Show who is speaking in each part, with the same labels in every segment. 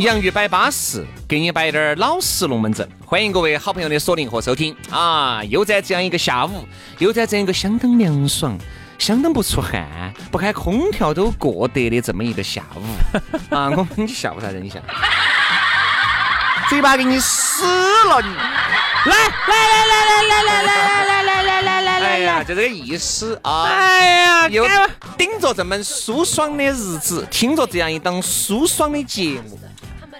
Speaker 1: 洋芋摆巴适，给你摆点儿老实龙门阵。欢迎各位好朋友的锁定和收听啊！又在这样一个下午，又在这样一个相当凉爽、相当不出汗、不开空调都过得的这么一个下午 啊！我们你笑啥子？你笑？嘴巴给你死了！你
Speaker 2: 来来来来来来来来来来来来来
Speaker 1: 哎呀，就这个意思啊！
Speaker 2: 哎呀，
Speaker 1: 又顶着这么舒爽的日子，听着这样一档舒爽的节目。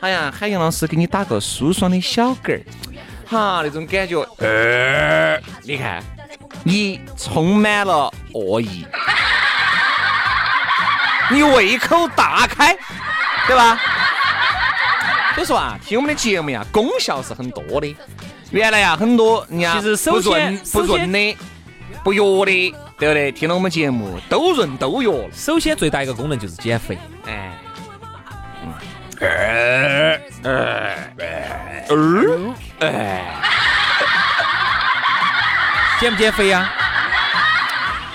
Speaker 1: 哎呀，海洋老师给你打个舒爽的小嗝儿，哈，那种感觉，呃，你看，你充满了恶意，你胃口大开，对吧？所以说啊，听我们的节目呀，功效是很多的。原来呀，很多人家
Speaker 2: 其实首
Speaker 1: 不润
Speaker 2: 先
Speaker 1: 不润的、不药的，对不对？听了我们节目都润都药了，
Speaker 2: 首先最大一个功能就是减肥。
Speaker 1: 哎。
Speaker 2: 减不减肥呀？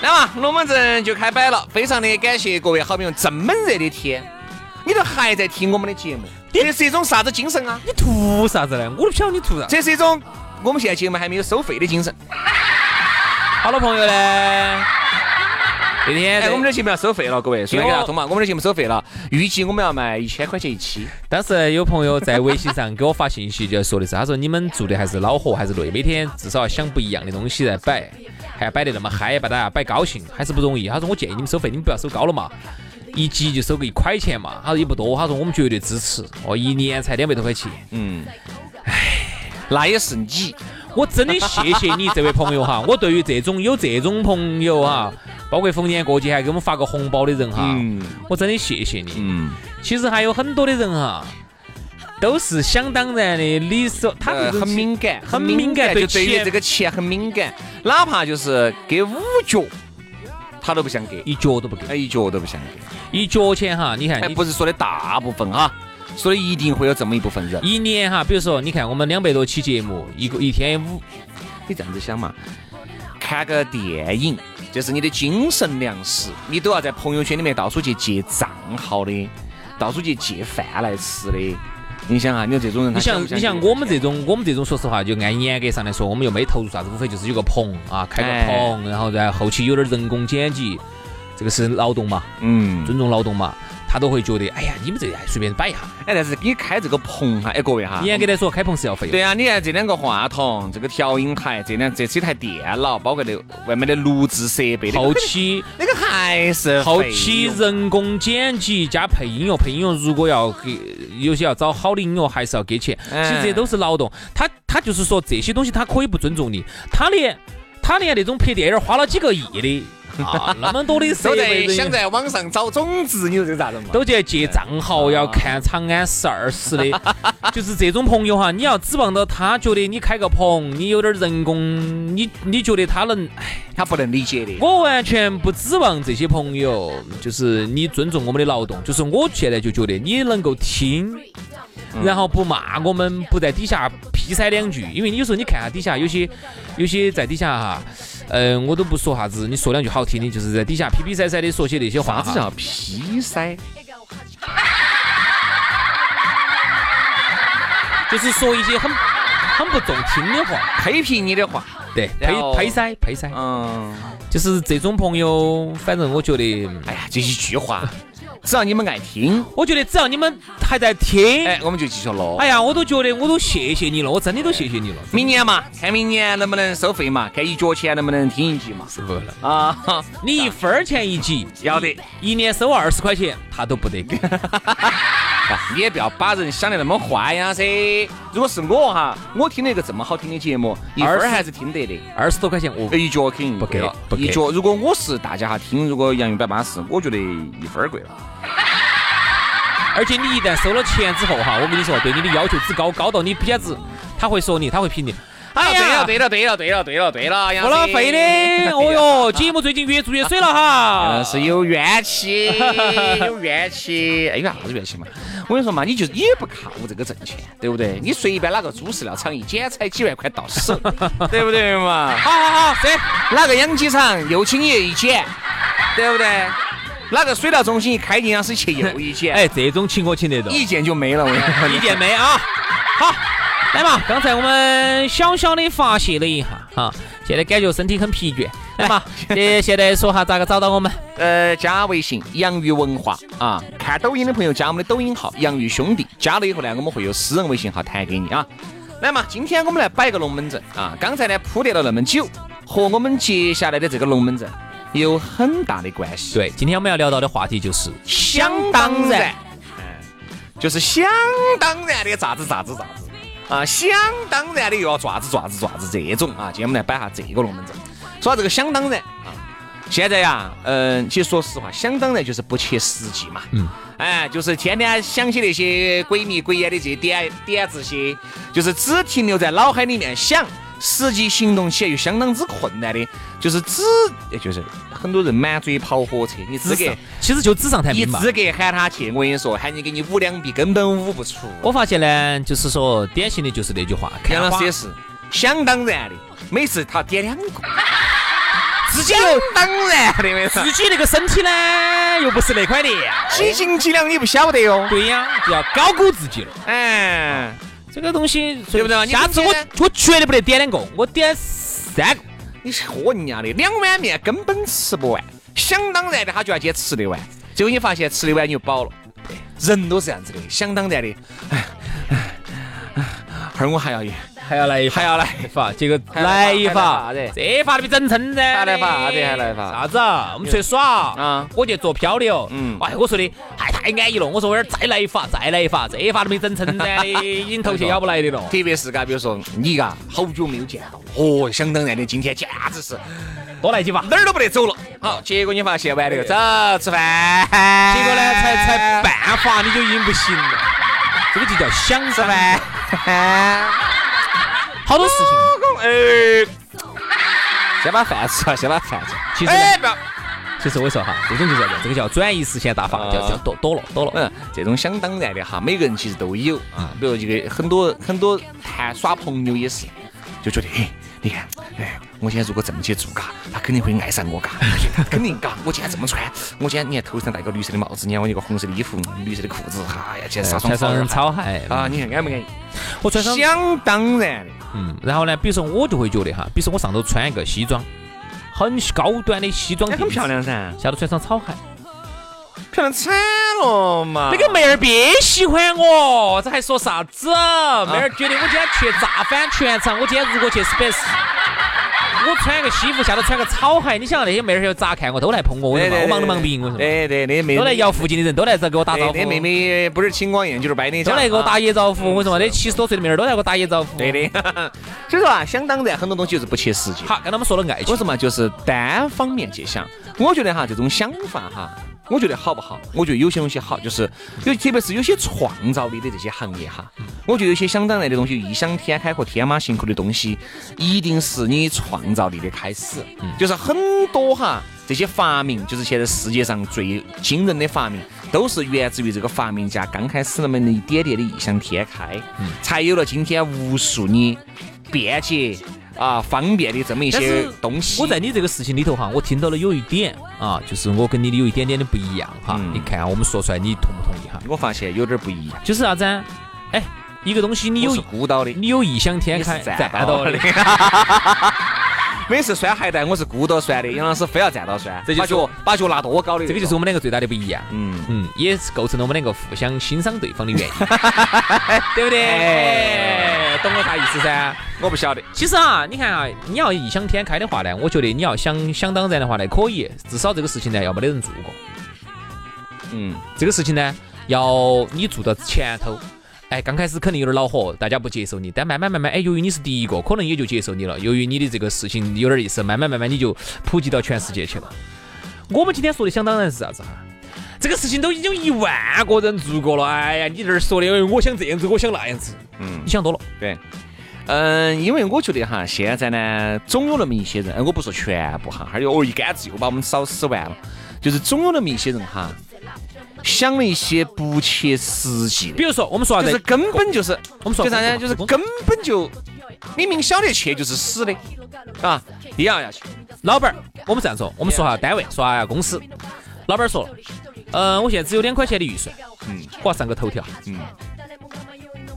Speaker 1: 那么龙门阵就开摆了，非常的感谢各位好朋友，这么热的天，你都还在听我们的节目，这是一种啥子精神啊？
Speaker 2: 你图啥子呢？我都不晓得你图啥。
Speaker 1: 这是一种我们现在节目还没有收费的精神。
Speaker 2: 好多朋友呢，那天
Speaker 1: 哎，我们的节目要收费了，各位，顺便给大家通嘛，我们的节目收费了，预计我们要卖一千块钱一期。
Speaker 2: 当时有朋友在微信上给我发信息，就说的是，他说你们做的还是恼火还是累，每天至少要想不一样的东西来摆，还要摆得那么嗨，把大家摆高兴，还是不容易。他说我建议你们收费，你们不要收高了嘛，一集就收个一块钱嘛。他说也不多，他说我们绝对支持。哦，一年才两百多块钱，
Speaker 1: 嗯，哎，那也是你。
Speaker 2: 我真的谢谢你这位朋友哈，我对于这种有这种朋友哈，包括逢年过节还给我们发个红包的人哈，
Speaker 1: 嗯。
Speaker 2: 我真的谢谢你。
Speaker 1: 嗯，
Speaker 2: 其实还有很多的人哈，都是想当然的理所，他这
Speaker 1: 呃很敏感，
Speaker 2: 很敏感对
Speaker 1: 对于
Speaker 2: 钱。
Speaker 1: 这个钱很敏感，哪怕就是给五角，他都不想给，
Speaker 2: 一角都不给，
Speaker 1: 哎，一角都不想给。
Speaker 2: 一角钱哈，你看
Speaker 1: 哎，
Speaker 2: 你
Speaker 1: 不是说的大部分哈，说的一定会有这么一部分人。
Speaker 2: 一年哈，比如说你看我们两百多期节目，一个一天五，
Speaker 1: 你这样子想嘛，看个电影就是你的精神粮食，你都要在朋友圈里面到处去借账号的，到处去借饭来吃的。你想啊，你说这种人
Speaker 2: 你想你想我们这种我们这种说实话，就按严格上来说，我们又没投入啥子，无非就是有个棚啊，开个
Speaker 1: 哎
Speaker 2: 棚，然后然后后期有点人工剪辑，这个是劳动嘛，
Speaker 1: 嗯，
Speaker 2: 尊重劳动嘛，他都会觉得，哎呀，你们这还随便摆一下。
Speaker 1: 哎，但是你开这个棚哈，哎，各位哈，
Speaker 2: 严格来说，开棚是要费的。
Speaker 1: 对啊，你看这两个话筒，这个调音台，这两这是一台电脑，包括那外面的录制设备，
Speaker 2: 后期
Speaker 1: 那个还是
Speaker 2: 后期人工剪辑加配音乐，配音乐如果要给有些要找好的音乐，还是要给钱。
Speaker 1: 哎
Speaker 2: 其实这都是劳动。他他就是说这些东西他可以不尊重你，他连他连那种拍电影花了几个亿的啊，那么多的设
Speaker 1: 都
Speaker 2: 备
Speaker 1: 在想在网上找种子，你说这个咋子嘛？
Speaker 2: 都在借账号要看长安十二时的，就是这种朋友哈，你要指望到他觉得你开个棚，你有点人工，你你觉得他能，哎。
Speaker 1: 他不能理解的。
Speaker 2: 我完全不指望这些朋友，就是你尊重我们的劳动。就是我现在就觉得你能够听，然后不骂我们，不在底下批塞两句，因为你有时候你看下底下有些有些在底下哈，嗯、我都不说啥子，你说两句好听的，就是在底下皮皮塞塞的说些那些话哈。
Speaker 1: 啥子叫批塞？
Speaker 2: 就是说一些很很不中听的话，
Speaker 1: 批评你的话？
Speaker 2: 对，呸呸塞呸塞，
Speaker 1: 嗯，
Speaker 2: 就是这种朋友，反正我觉得，
Speaker 1: 哎呀，这一句话只要你们爱听，
Speaker 2: 我觉得只要你们还在听，
Speaker 1: 哎，我们就继续录。
Speaker 2: 哎呀，我都觉得我都谢谢你了，我真的都谢谢你了。
Speaker 1: 明年嘛，看明年能不能收费嘛，看一角钱能不能听一集嘛。
Speaker 2: 是不了
Speaker 1: 啊，
Speaker 2: 你一分钱一集，
Speaker 1: 要得，
Speaker 2: 一年收二十块钱，他都不得给。
Speaker 1: 你 也不要把人想得那么坏呀噻。如果是我哈，我听了一个这么好听的节目，一分儿还是听得的。
Speaker 2: 二十多块钱我
Speaker 1: 一脚肯定
Speaker 2: 不给
Speaker 1: 了
Speaker 2: 不给
Speaker 1: 一脚，如果我是大家哈听，如果洋芋摆巴适，我觉得一分儿贵了。
Speaker 2: 而且你一旦收了钱之后哈，我跟你说，对你的要求只高高到你简直，他会说你，他会评你。哎呀，
Speaker 1: 对了，对了，对了，对了，对了，
Speaker 2: 付了费的，哦哟，节目最近越做越水了哈，
Speaker 1: 是有怨气，有怨气。哎，有啥子怨气嘛？我跟你说嘛，你就也不靠这个挣钱，对不对？你随便哪个猪饲料厂一剪彩几万块到手，对不对嘛？
Speaker 2: 好 好好，这
Speaker 1: 哪个养鸡场又请你一剪，对不对？哪个水稻中心一开营养师去又一剪，
Speaker 2: 哎，这种请我请得到，
Speaker 1: 一件就没了，我跟你说，
Speaker 2: 一件没啊。好，来嘛，刚才我们小小的发泄了一下，哈，现在感觉身体很疲倦，来嘛，现现在说下咋个找到我们？
Speaker 1: 呃，加微信洋芋文化啊，看抖音的朋友加我们的抖音号洋芋兄弟，加了以后呢，我们会有私人微信号弹给你啊。来嘛，今天我们来摆个龙门阵啊，刚才呢铺垫了那么久，和我们接下来的这个龙门阵有很大的关系。
Speaker 2: 对，今天我们要聊到的话题就是
Speaker 1: 想当然，嗯，就是想当然的咋子咋子咋子啊，想当然的又要爪子爪子爪子这种啊。今天我们来摆下这个龙门阵，说到这个想当然啊，现在呀，嗯，其实说实话，想当然就是不切实际嘛，嗯，哎，就是天天想起那些鬼迷鬼眼的这些点点子些，就是只停留在脑海里面想。实际行动起来又相当之困难的，就是只，就是很多人满嘴跑火车，你资格
Speaker 2: 其实就纸上谈兵嘛。
Speaker 1: 资格喊他去，我跟你说，喊你给你舞两笔，根本舞不出。
Speaker 2: 我发现呢，就是说典型的就是那句话，
Speaker 1: 杨老师也是想当然的，每次他点两个，自己当然的，
Speaker 2: 自己那个身体呢又不是那块料，
Speaker 1: 几斤几两你不晓得哟。
Speaker 2: 对呀，就要高估自己了。
Speaker 1: 哎。
Speaker 2: 这个东西
Speaker 1: 对不对？
Speaker 2: 下次我我绝对不得点两个，我点三个。
Speaker 1: 你是喝人家的，两碗面根本吃不完，想当然的他就要先吃得完，结果你发现吃得完你就饱了。人都是这样子的，想当然的。哎儿我还要一。
Speaker 2: 还要来一
Speaker 1: 还要来
Speaker 2: 一发，结果来一发，这发都比整成噻。
Speaker 1: 还来发，啥子还来发？
Speaker 2: 啥子？我们出去耍啊！我去做漂流。嗯。哎，我说的还太安逸了。我说我这儿再来一发，再来一发，这发都没整成噻，已经头屑咬不来的了。
Speaker 1: 特别是嘎，比如说你嘎，好久没有见到，哦，想当然的，今天简直是
Speaker 2: 多来几发，
Speaker 1: 哪儿都不得走了。好，结果你发现完了，走吃饭。
Speaker 2: 结果呢，才才半发你就已经不行了。这个就叫想
Speaker 1: 吃饭。
Speaker 2: 好多事情，
Speaker 1: 哎，先把饭吃了，先把饭吃。
Speaker 2: 其实，哎，不要。其实我说哈，这种就叫这个叫转移视线大法，叫叫躲躲了躲了。
Speaker 1: 嗯，这种想当然的哈，每个人其实都有啊。比如这个很多很多谈耍朋友也是，就觉得，哎，你看，哎。我今天如果这么去做嘎，他肯定会爱上我嘎，肯定嘎。我今天这么穿，我今天你看头上戴个绿色的帽子，你看我一个红色的衣服，绿色的裤子，哈呀，今天上
Speaker 2: 穿上草鞋
Speaker 1: 啊，你看安不安逸？
Speaker 2: 我穿上
Speaker 1: 想当然的，
Speaker 2: 嗯。然后呢，比如说我就会觉得哈，比如说我上头穿一个西装，很高端的西装，
Speaker 1: 很漂亮噻，
Speaker 2: 下头穿上草鞋，
Speaker 1: 漂亮惨了嘛。
Speaker 2: 那个妹儿别喜欢我，这还说啥子？妹儿觉得我今天去炸翻全场，我今天如果去 Space。我穿个西服，下头穿个草鞋，你想那些妹儿要咋看我？都来碰我，我我忙都忙不赢，我说。
Speaker 1: 对对，那妹
Speaker 2: 都来摇附近的人都来这给我打招呼。
Speaker 1: 那妹妹不是青光眼就是白内障，
Speaker 2: 都来给我打野招呼。我说嘛，那七十多岁的妹儿都来给我打野招呼。
Speaker 1: 对的。所以 说啊，想当然，很多东西就是不切实际。
Speaker 2: 好，跟他们说了爱情。
Speaker 1: 我说嘛，就是单方面去想。我觉得哈，这种想法哈。我觉得好不好？我觉得有些东西好，就是有，特别是有些创造力的这些行业哈。我觉得有些想当然的东西，异想天开和天马行空的东西，一定是你创造力的开始。就是很多哈，这些发明，就是现在世界上最惊人的发明，都是源自于这个发明家刚开始那么一点点的异想天开，才有了今天无数的便捷。啊，方便的这么一些东西。
Speaker 2: 我在你这个事情里头哈，我听到了有一点啊，就是我跟你的有一点点的不一样哈。你看下我们说出来，你同不同意哈？
Speaker 1: 我发现有点不一样。
Speaker 2: 就是啥子？哎，一个东西你有
Speaker 1: 孤岛的，
Speaker 2: 你有异想天开，
Speaker 1: 站到的。每次拴鞋带我是孤到拴的，杨老师非要站到拴，
Speaker 2: 这就
Speaker 1: 把脚把脚拿多高的，
Speaker 2: 这个就是我们两个最大的不一样。
Speaker 1: 嗯。
Speaker 2: 嗯，也是构成了我们两个互相欣赏对方的原因，对不对？
Speaker 1: 哎
Speaker 2: 懂我啥意思噻？
Speaker 1: 我不晓得，
Speaker 2: 其实啊，你看啊，你要异想天开的话呢，我觉得你要想想当然的话呢，可以，至少这个事情呢要没得人做过，
Speaker 1: 嗯，
Speaker 2: 这个事情呢要你做到前头。哎，刚开始肯定有点恼火，大家不接受你，但慢慢慢慢，哎，由于你是第一个，可能也就接受你了。由于你的这个事情有点意思，慢慢慢慢你就普及到全世界去了。我们今天说的想当然是啥子哈？这个事情都已经一万个人做过了，哎呀，你这儿说的，我想这样子，我想那样子，
Speaker 1: 嗯
Speaker 2: 你想多了。
Speaker 1: 对，嗯，因为我觉得哈，现在呢，总有那么一些人，哎我不说全部哈，还有哦一竿子又把我们扫死完了，就是总有那么一些人哈，想了一些不切实际的，
Speaker 2: 比如说，我们说啥子？
Speaker 1: 就是根本就是，
Speaker 2: 我们说
Speaker 1: 就啥呢？就是根本就明明晓得去就是死的，啊，一样要去。
Speaker 2: 老板儿，我们这样说，我们说下单位，说下公司。老板儿说了，呃，我现在只有两块钱的预算，
Speaker 1: 嗯
Speaker 2: 我要上个头条，嗯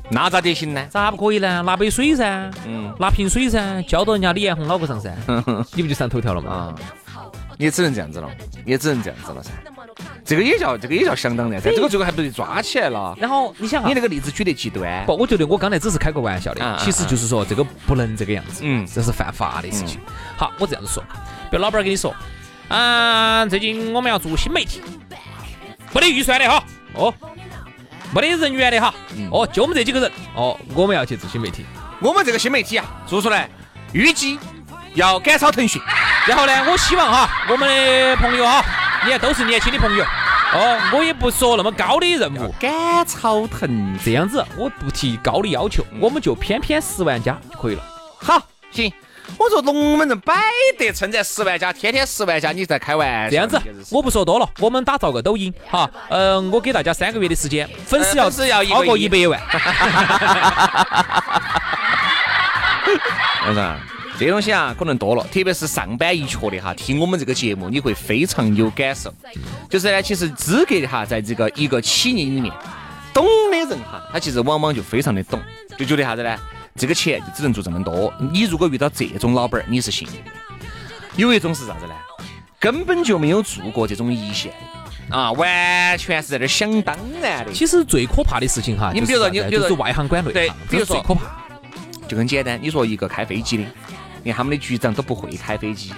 Speaker 1: 那咋得行呢？
Speaker 2: 咋不可以呢？拿杯水噻，
Speaker 1: 嗯
Speaker 2: 拿瓶水噻，浇到人家李彦宏脑壳上噻，你不就上头条了吗？
Speaker 1: 啊，也只能这样子了，也只能这样子了噻。这个也叫这个也叫相当然噻，这个最后还不得抓起来了？
Speaker 2: 然后你想啊
Speaker 1: 你，那个例子举得极端。
Speaker 2: 不，我觉得我刚才只是开个玩笑的，其实就是说这个不能这个样子，
Speaker 1: 嗯
Speaker 2: 这是犯法的事情。好，我这样子说，比如老板儿跟你说，啊，最近我们要做新媒体，没得预算的哈，哦，没得人员的哈，哦，就我们这几个人，哦，我们要去做新媒体。
Speaker 1: 我们这个新媒体啊，做出来预计要赶超腾讯。
Speaker 2: 然后呢，我希望哈，我们的朋友哈，你看都是年轻的朋友，哦，我也不说那么高的任务，
Speaker 1: 赶超腾
Speaker 2: 这样子我不提高的要求，我们就偏偏十万加就可以了。
Speaker 1: 好，行。我说龙门阵摆得称在十万加，天天十万加，你在开玩笑？
Speaker 2: 这样子我不说多了，我们打造个抖音哈，嗯、我给大家三个月的时间，粉丝要超过一百万，
Speaker 1: 为啥？这东西啊，可能多了，特别是上班一缺的哈，听我们这个节目，你会非常有感受。就是呢，其实资格的哈，在这个一个企业里面，懂的人哈，他其实往往就非常的懂，就觉得啥子呢？这个钱就只能做这么多。你如果遇到这种老板儿，你是幸运的。有一种是啥子呢？根本就没有做过这种一线啊，完全是在这儿想当然的。
Speaker 2: 其实最可怕的事情哈，
Speaker 1: 你比如说你比如说
Speaker 2: 就是外行管内行，
Speaker 1: 对比如说
Speaker 2: 最可怕。
Speaker 1: 就很简单，你说一个开飞机的，连他们的局长都不会开飞机，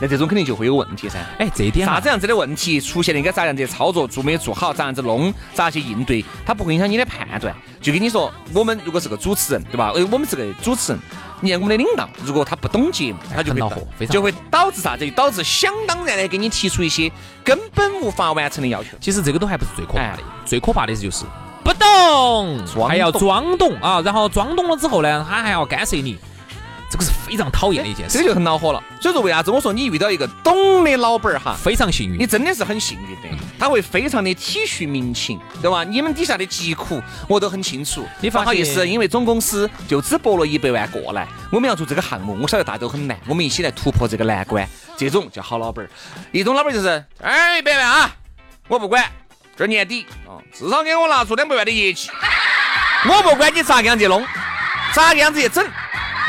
Speaker 1: 那这种肯定就会有问题噻。
Speaker 2: 哎，这一点
Speaker 1: 啥子样子的问题出现了，应该咋样子操作，做没做好，咋样子弄，咋去应对，它不会影响你的判断。就跟你说，我们如果是个主持人，对吧？哎，我们是个主持人，你看我们的领导，如果他不懂节目，他就会
Speaker 2: 恼火
Speaker 1: 就会导致啥子？就导致想当然的给你提出一些根本无法完成的要求。
Speaker 2: 其实这个都还不是最可怕的
Speaker 1: 哎，
Speaker 2: 最可怕的是就是不懂，还要装懂啊，然后装懂了之后呢，他还要干涉你，这个是非常讨厌的一件事，
Speaker 1: 这个就很恼火了。所以说，为啥子我说你遇到一个懂的老板儿哈，
Speaker 2: 非常幸运
Speaker 1: 你。真的是很幸运的，他会非常的体恤民情，对吧？你们底下的疾苦我都很清楚。
Speaker 2: 你发
Speaker 1: 不好意思，因为总公司就只拨了一百万过来，我们要做这个项目，我晓得大家都很难，我们一起来突破这个难关。这种叫好老板儿，一种老板儿就是，哎，一百万啊，我不管，这年底啊，至少给我拿出两百万的业绩，我不管你咋个样子弄，咋个样子去整，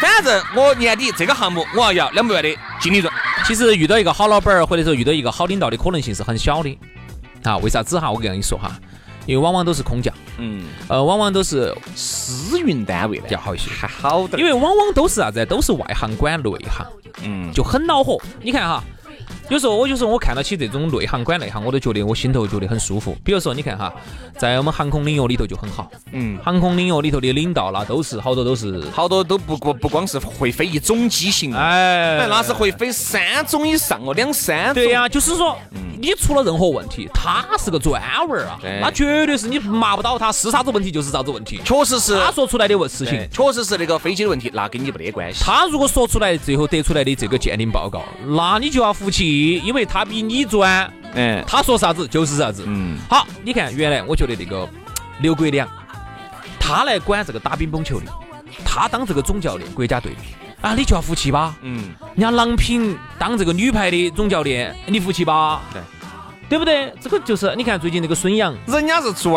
Speaker 1: 反正我年底这个项目我要要两百万的净利润。
Speaker 2: 其实遇到一个好老板儿，或者说遇到一个好领导的可能性是很小的。啊，为啥子哈？我跟你说哈，因为往往都是空降，
Speaker 1: 嗯，
Speaker 2: 呃，往往都是
Speaker 1: 私运单位的
Speaker 2: 要好一些，
Speaker 1: 还好的，
Speaker 2: 因为往往都是啥子？都是外行管内行，
Speaker 1: 嗯，
Speaker 2: 就很恼火。你看哈，有时候我有时候我看到起这种内行管内行，我都觉得我心头觉得很舒服。比如说，你看哈，在我们航空领域里头就很好，
Speaker 1: 嗯，
Speaker 2: 航空领域里头的领导那，都是好多都是，
Speaker 1: 好多都不不不光是会飞一种机型，
Speaker 2: 哎。
Speaker 1: 哎，那是会飞三种以上哦，两三种。
Speaker 2: 对呀、就是说，你出了任何问题，他是个专文儿啊，那绝对是你麻不到他，是啥子问题就是啥子问题。
Speaker 1: 确实是，
Speaker 2: 他说出来的问事情，
Speaker 1: 确实是那个飞机的问题，那跟你没得关系。
Speaker 2: 他如果说出来，最后得出来的这个鉴定报告，那你就要服气，因为他比你专，
Speaker 1: 哎，
Speaker 2: 他说啥子就是啥子。
Speaker 1: 嗯，
Speaker 2: 好，你看，原来我觉得那个 刘国梁，他来管这个打乒乓球的，他当这个总教练，国家队的啊，你就要服气吧。
Speaker 1: 嗯，
Speaker 2: 人家郎平当这个女排的总教练，你服气吧？
Speaker 1: 对，
Speaker 2: 对不对？这个就是你看最近那个孙杨，
Speaker 1: 人家是专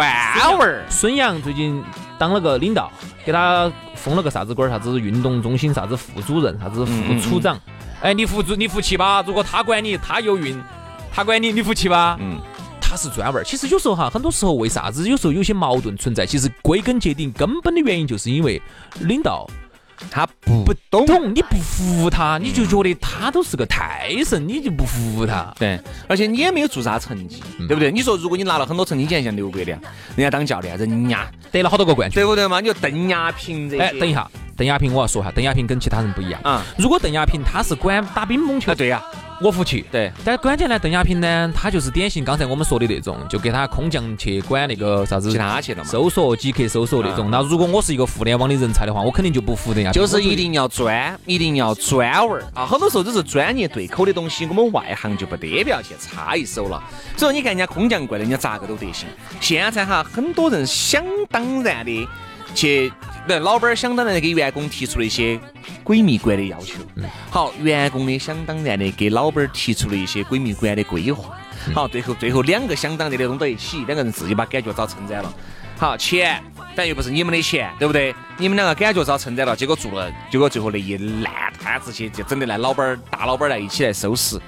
Speaker 1: 文儿，
Speaker 2: 孙杨最近当了个领导，给他封了个啥子官儿，啥子运动中心啥子副主任，啥子副处长。哎，你服主你服气吧？如果他管你，他有孕，他管你，你服气吧？
Speaker 1: 嗯，
Speaker 2: 他是专文儿。其实有时候哈，很多时候为啥子有时候有些矛盾存在？其实归根结底，根本的原因就是因为领导
Speaker 1: 他不
Speaker 2: 不懂，你不服他，你就觉得他都是个太神，你就不服他。
Speaker 1: 对，而且你也没有做啥成绩，对不对？你说如果你拿了很多成绩，你看像刘国梁，人家当教练，人家
Speaker 2: 得了好多个冠军，
Speaker 1: 对不对嘛？你说邓亚萍这些，
Speaker 2: 哎，等一下，邓亚萍我要说哈，邓亚萍跟其他人不一样
Speaker 1: 啊。
Speaker 2: 如果邓亚萍他是管打乒乓球，
Speaker 1: 啊，对呀，
Speaker 2: 我服气。
Speaker 1: 对，
Speaker 2: 但关键呢，邓亚萍呢，他就是典型刚才我们说的那种，就给他空降去管那个啥子
Speaker 1: 其他去了嘛。
Speaker 2: 搜索、即刻搜索那种。那如果我是一个互联网的人才的话，我肯定就不服邓亚萍。
Speaker 1: 就是一定要专，一定要专文儿啊！很多时候都是专业对口的东西，我们外行就不得不要去插一手了。所以说，你看人家空降过来，人家咋个都得行。现在哈，很多人想当然的去，那老板儿想当然的给员工提出了一些鬼迷关的要求。好，员工呢想当然的给老板儿提出了一些鬼迷关的规划。好，最后最后两个想当然的弄到一起，两个人自己把感觉找称赞了。好，钱但又不是你们的钱，对不对？你们两个感觉找称赞了，结果做了，结果最后那一烂摊子去，就整得来老板儿大老板儿来一起来收拾。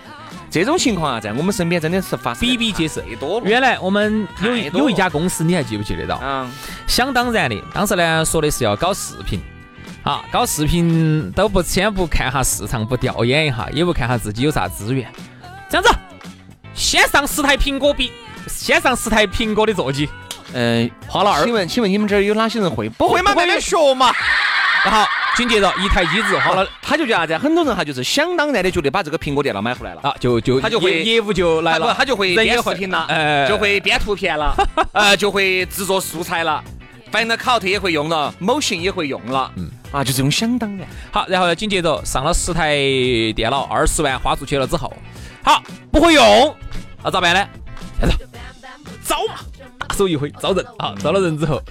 Speaker 1: 这种情况啊，在我们身边真的是发生
Speaker 2: 比比皆是
Speaker 1: 多了。
Speaker 2: 原来我们有一有一家公司，你还记不记得到？
Speaker 1: 嗯，
Speaker 2: 想当然的，当时呢说的是要搞视频，啊，搞视频都不先不看下市场，不调研一下，也不看下自己有啥资源，这样子，先上十台苹果笔，先上十台苹果的座机，
Speaker 1: 嗯，
Speaker 2: 花了二
Speaker 1: 请问，请问你们这儿有哪些人会？不会嘛？慢慢学嘛。
Speaker 2: 然后紧接着一台机子花了
Speaker 1: 他就叫啥子？很多人他就是想当然的觉得把这个苹果电脑买回来了。
Speaker 2: 啊，就就
Speaker 1: 他就会
Speaker 2: 业业务就来，了，
Speaker 1: 他就会编视频了，
Speaker 2: 哎
Speaker 1: 就会编图片了，呃，就会制作素材了，Final Cut 也会用了，Motion 也会用了，嗯，啊，就这种想当然。
Speaker 2: 好，然后紧接着上了十台电脑，二十万花出去了之后，好不会用，那咋办呢？招嘛，大手一挥招人啊，招了人之后，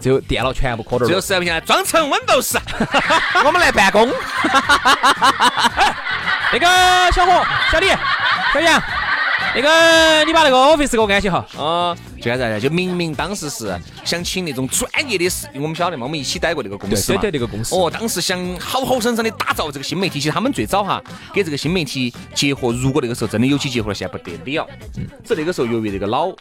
Speaker 2: 最后电脑全部磕点儿了。
Speaker 1: 最后实在不行，装成 Windows，我们来办公。
Speaker 2: 那个小伙、小李、小杨，那个你把那个 Office 给我安起哈。
Speaker 1: 啊，就啥子？就明明当时是想请那种专业的视，我们晓得嘛，我们一起待过那个公司嘛。
Speaker 2: 对对，那个公司。
Speaker 1: 哦，当时想好好生生的打造这个新媒体，其实他们最早哈给这个新媒体结合，如果那个时候真的有机结合了，现在不得了。嗯。只那个时候由于这个老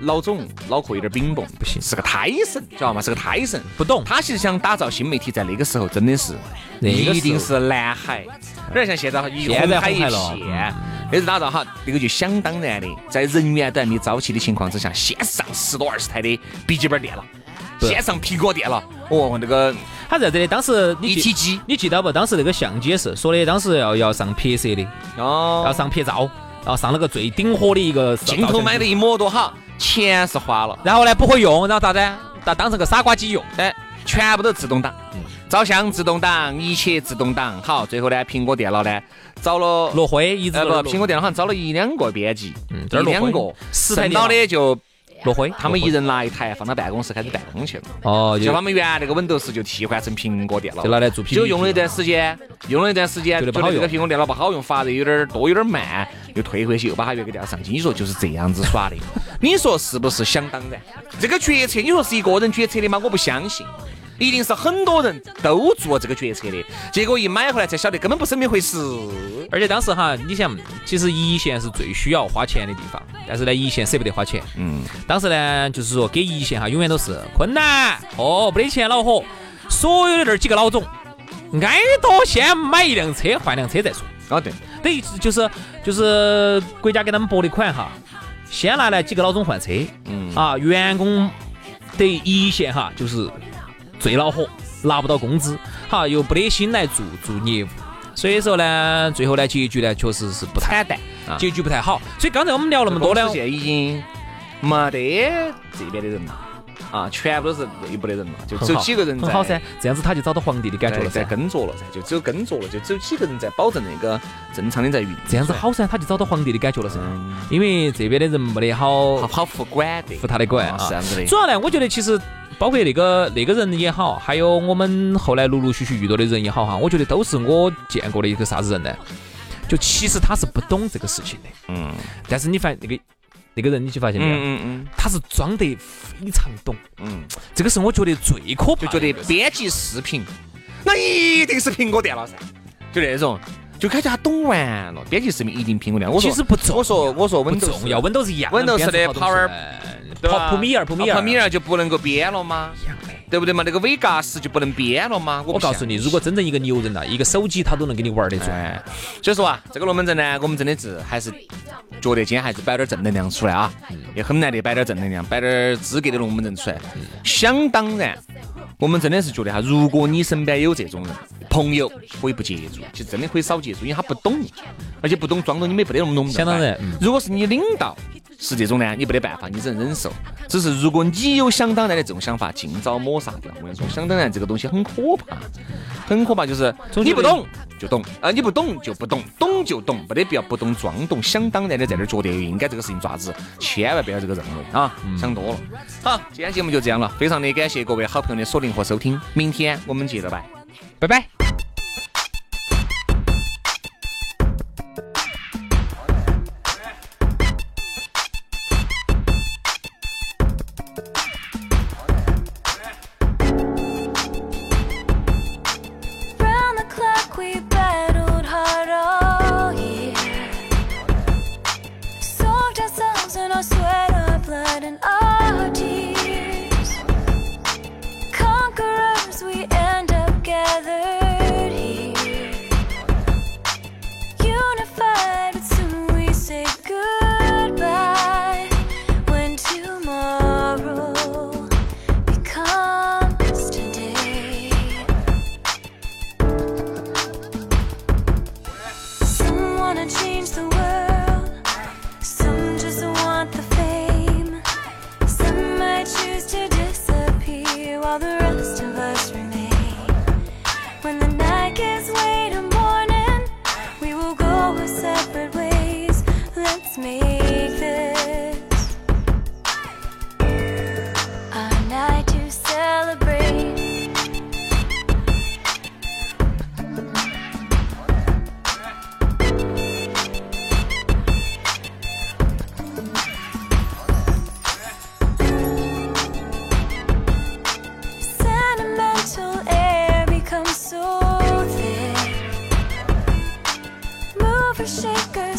Speaker 1: 老总脑壳有点冰崩，不
Speaker 2: 行
Speaker 1: 是个胎神，知道吗？是个胎神，
Speaker 2: 不懂
Speaker 1: 他其实想打造新媒体，在那个时候真的是一定是蓝海，有点像现在一
Speaker 2: 现在
Speaker 1: 红海一
Speaker 2: 红海了
Speaker 1: 片。那是打造哈，那个就想当然的，在人员都还没招齐的情况之下，现上十多二十台的笔记本电了，
Speaker 2: 不
Speaker 1: 先上苹果电脑。哦，那个
Speaker 2: 他在这里，当时
Speaker 1: 一体机
Speaker 2: 你记得不？当时那个相机也是说的，当时要要上拍摄的，哦要
Speaker 1: 哦，
Speaker 2: 上拍照，然后上了个最顶火的一个
Speaker 1: 镜头买的一模多好，钱是花了，
Speaker 2: 然后呢不会用，然后咋子？当当成个傻瓜机用。
Speaker 1: 哎，全部都自动挡，照相自动挡，一切自动挡。好，最后呢，苹果电脑呢找了
Speaker 2: 落灰一直
Speaker 1: 苹果电脑好像找了一两个编辑，
Speaker 2: 嗯这
Speaker 1: 两个，
Speaker 2: 十台
Speaker 1: 剩到的就
Speaker 2: 落灰，
Speaker 1: 他们一人拿一台放到办公室开始办公去了。
Speaker 2: 哦，就
Speaker 1: 就他们原来那个 Windows 就替换成苹果电脑，
Speaker 2: 就拿来做 PPT
Speaker 1: 就用了一段时间，用了一段时间，觉得这个苹果电脑不好用，发热有点多，有点慢，又退回去，又把它原个电脑上去。你说就是这样子耍的，你说是不是想当然？这个决策，你说是一个人决策的吗？我不相信。一定是很多人都做这个决策的，结果一买回来才晓得根本不是那么回事。
Speaker 2: 而且当时哈，你想，其实一线是最需要花钱的地方，但是呢，一线舍不得花钱。
Speaker 1: 嗯，
Speaker 2: 当时呢，就是说给一线哈，永远都是困难哦，没得钱恼火。所有的那儿几个老总，挨多先买一辆车，换辆车再说。
Speaker 1: 哦对，
Speaker 2: 等于就是就是国家给他们拨的款哈，先拿来几个老总换车，
Speaker 1: 嗯
Speaker 2: 啊，员工得一线哈，就是最恼火，拿不到工资，好又不得心来做做业务，所以说呢，最后呢结局呢确实是不太
Speaker 1: 惨淡啊。
Speaker 2: 结局不太好。所以刚才我们聊那么多呢
Speaker 1: 现在已经没得这边的人了啊，全部都是内部的人了，就只有几个人在
Speaker 2: 很好噻，这样子他就找到皇帝的感觉了噻。
Speaker 1: 耕作了噻，就只有耕作了，就只有几个人在保证那个正常的在运。
Speaker 2: 这样子好噻，他就找到皇帝的感觉了噻。
Speaker 1: 嗯，
Speaker 2: 因为这边的人没得好
Speaker 1: 好好服管的，
Speaker 2: 服他的管啊
Speaker 1: 啊是这样子的。
Speaker 2: 主要呢，我觉得其实包括那个那个人也好，还有我们后来陆陆续续遇到的人也好哈，我觉得都是我见过的一个啥子人呢？就其实他是不懂这个事情的，
Speaker 1: 嗯，
Speaker 2: 但是你发现那个那个人，你去发现没有？
Speaker 1: 嗯嗯
Speaker 2: 他是装得非常懂，
Speaker 1: 嗯，
Speaker 2: 这个是我觉得最可怕的
Speaker 1: 就觉得编辑视频，那一定是苹果电脑噻，就那种。就感觉他懂完了，编辑视频一定苹果量。我说
Speaker 2: 其实不重
Speaker 1: 我说我说
Speaker 2: 不
Speaker 1: Windows
Speaker 2: 重要，Windows 一样
Speaker 1: Windows 的
Speaker 2: 编出好东西
Speaker 1: Power
Speaker 2: 来
Speaker 1: 对吧
Speaker 2: 普普米尔普米尔
Speaker 1: 普米尔就不能够编了吗？
Speaker 2: 一样的。
Speaker 1: 对不对嘛？那个 Vegas 就不能编了吗？我
Speaker 2: 我告诉你，如果真正一个牛人呐，一个手机他都能给你玩得转。
Speaker 1: 哎，所以说啊，这个龙门阵呢，我们真的是还是觉得今天还是摆点正能量出来啊，也很难得摆点正能量，摆点资格的龙门阵出来。想当然，我们真的是觉得哈，如果你身边有这种人，朋友可以不接触，其实真的可以少接触，因为他不懂，而且不懂装懂你没不得那么懂。
Speaker 2: 想当然嗯
Speaker 1: 如果是你领导是这种呢，你没得办法，你只能忍受。只是如果你有想当然的这种想法，尽早抹杀掉。我跟你说，想当然这个东西很可怕，很可怕，就是你不懂就懂，啊，你不懂就不懂，懂就懂，没得必要不懂装懂，想当然的在那儿觉得应该这个事情爪子，千万不要这个认为啊，想多了。好，今天节目就这样了，非常的感谢各位好朋友的锁定和收听，明天我们接着拜。
Speaker 2: 拜拜。gonna change the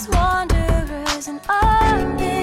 Speaker 2: wanderers and artists.